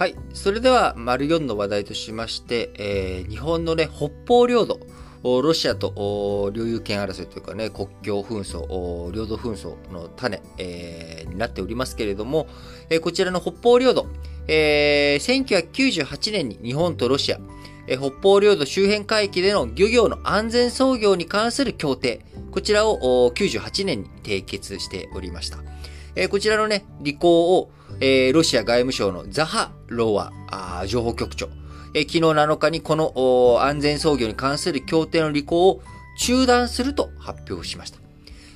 はい。それでは、丸4の話題としまして、えー、日本のね、北方領土、ロシアと領有権争いというかね、国境紛争、領土紛争の種、えー、になっておりますけれども、えー、こちらの北方領土、えー、1998年に日本とロシア、えー、北方領土周辺海域での漁業の安全操業に関する協定、こちらを98年に締結しておりました。えー、こちらのね、履行を、えー、ロシア外務省のザハ・ロワ情報局長、えー、昨日7日にこの安全操業に関する協定の履行を中断すると発表しました。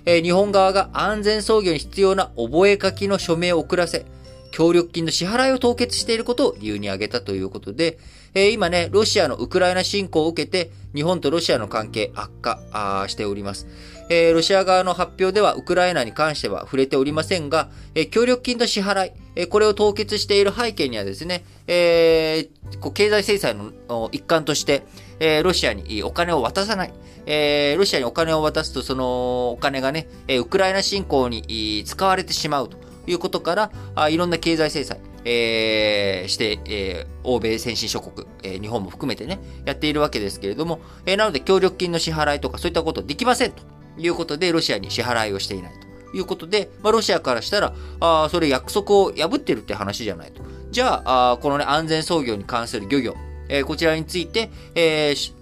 えー、日本側が安全操業に必要な覚書の署名を遅らせ、協力金の支払いを凍結していることを理由に挙げたということで、えー、今ね、ロシアのウクライナ侵攻を受けて、日本とロシアの関係悪化しております。えー、ロシア側の発表ではウクライナに関しては触れておりませんが、えー、協力金の支払い、えー、これを凍結している背景にはですね、えー、こう経済制裁の一環として、えー、ロシアにお金を渡さない。えー、ロシアにお金を渡すと、そのお金がね、ウクライナ侵攻に使われてしまうということから、あいろんな経済制裁、えー、して、えー、欧米先進諸国、えー、日本も含めてね、やっているわけですけれども、えー、なので協力金の支払いとかそういったことできませんと。いうことで、ロシアに支払いをしていないということで、まあ、ロシアからしたら、あそれ約束を破ってるって話じゃないと。じゃあ、あこのね、安全操業に関する漁業、えー、こちらについて、えー、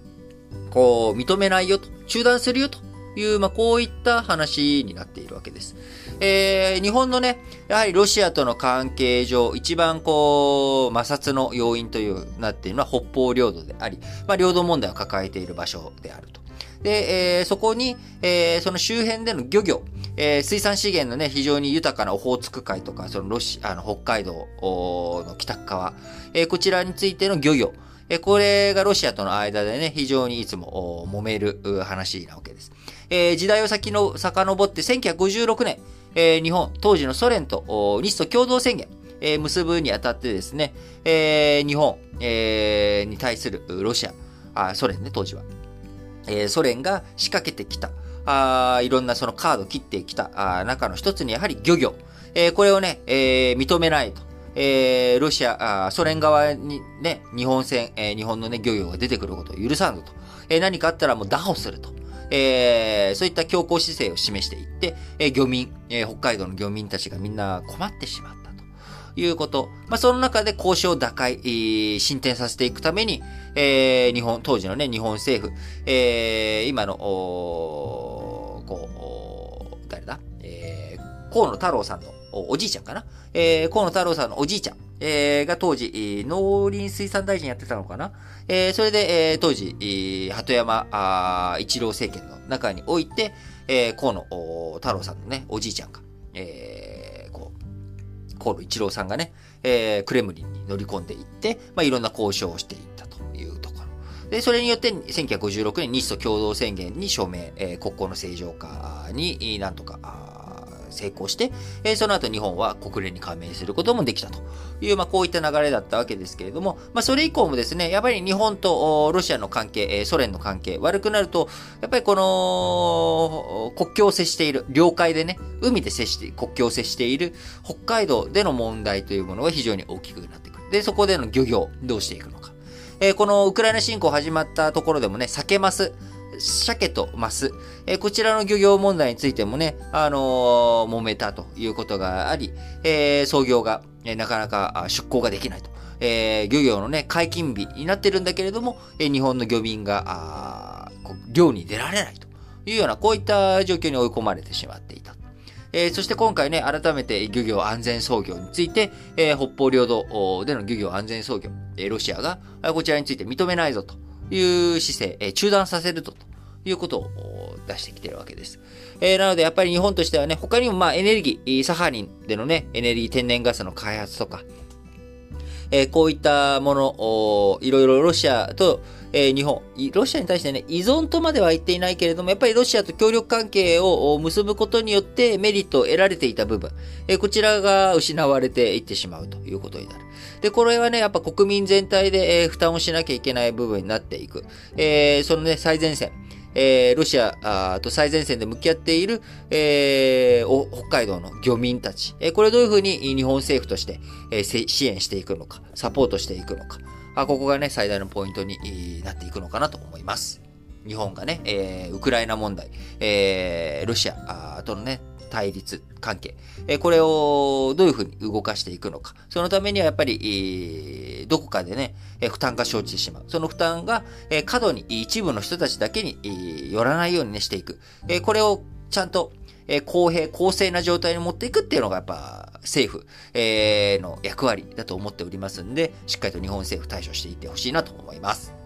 こう、認めないよと、中断するよという、まあ、こういった話になっているわけです。えー、日本のね、やはりロシアとの関係上、一番こう、摩擦の要因というなっているのは北方領土であり、まあ、領土問題を抱えている場所であると。で、えー、そこに、えー、その周辺での漁業、えー、水産資源のね、非常に豊かなオホーツク海とか、そのロシアの北海道の北側、えー、こちらについての漁業、え、これがロシアとの間でね、非常にいつも揉める話なわけです。え、時代を先の遡って1956年、え、日本、当時のソ連と日ソ共同宣言、え、結ぶにあたってですね、え、日本、え、に対するロシア、あソ連ね、当時は。え、ソ連が仕掛けてきた、あいろんなそのカードを切ってきたあ中の一つにやはり漁業。え、これをね、え、認めないと。えー、ロシア、あソ連側にね、日本船、えー、日本のね、漁業が出てくることを許さんぞと。えー、何かあったらもう打破すると。えー、そういった強硬姿勢を示していって、えー、漁民、えー、北海道の漁民たちがみんな困ってしまったということ。まあ、その中で交渉打開、えー、進展させていくために、えー、日本、当時のね、日本政府、えー、今の、おこう、誰だ？えー、河野太郎さんのおじいちゃんかな？えー、河野太郎さんのおじいちゃん、えー、が当時、農林水産大臣やってたのかな？えー、それで、えー、当時、えー、鳩山あ一郎政権の中において、えー、河野太郎さんのね、おじいちゃんが、えー、こう、河野一郎さんがね、えー、クレムリンに乗り込んでいって、まあ、いろんな交渉をしていったというところ。で、それによって1956年日ソ共同宣言に署名、えー、国交の正常化になんとか成功して、え、その後日本は国連に加盟することもできたという、まあ、こういった流れだったわけですけれども、まあ、それ以降もですね、やっぱり日本とロシアの関係、え、ソ連の関係、悪くなると、やっぱりこの、国境を接している、領海でね、海で接して、国境を接している北海道での問題というものが非常に大きくなってくる。で、そこでの漁業、どうしていくのか。えー、このウクライナ侵攻始まったところでもね、避けます。鮭とマス、えー、こちらの漁業問題についてもね、あのー、揉めたということがあり、えー、操業が、えなかなか出港ができないと。え漁業のね、解禁日になってるんだけれども、え日本の漁民が、漁に出られないというような、こういった状況に追い込まれてしまっていた。えー、そして今回ね、改めて漁業安全操業について、えー、北方領土での漁業安全操業、えー、ロシアがこちらについて認めないぞという姿勢、え中断させると、ということを出してきてるわけです。えー、なので、やっぱり日本としてはね、他にもまあエネルギー、サハリンでのね、エネルギー天然ガスの開発とか、えー、こういったもの、いろいろロシアと、えー、日本、ロシアに対してね、依存とまでは言っていないけれども、やっぱりロシアと協力関係を結ぶことによってメリットを得られていた部分、えー、こちらが失われていってしまうということになる。で、これはね、やっぱ国民全体で、えー、負担をしなきゃいけない部分になっていく。えー、そのね、最前線。えー、ロシアと最前線で向き合っている、えー、北海道の漁民たち、えー、これどういうふうに日本政府として、えー、支援していくのか、サポートしていくのか、あここがね、最大のポイントになっていくのかなと思います。日本がね、えー、ウクライナ問題、えー、ロシアとのね、対立関係、えー、これをどういうふうに動かしていくのか。そのためにはやっぱり、えー、どこかでね、えー、負担が生じてしまう。その負担が、えー、過度に一部の人たちだけに、えー、寄らないようにね、していく。えー、これをちゃんと、えー、公平、公正な状態に持っていくっていうのがやっぱ政府、えー、の役割だと思っておりますんで、しっかりと日本政府対処していってほしいなと思います。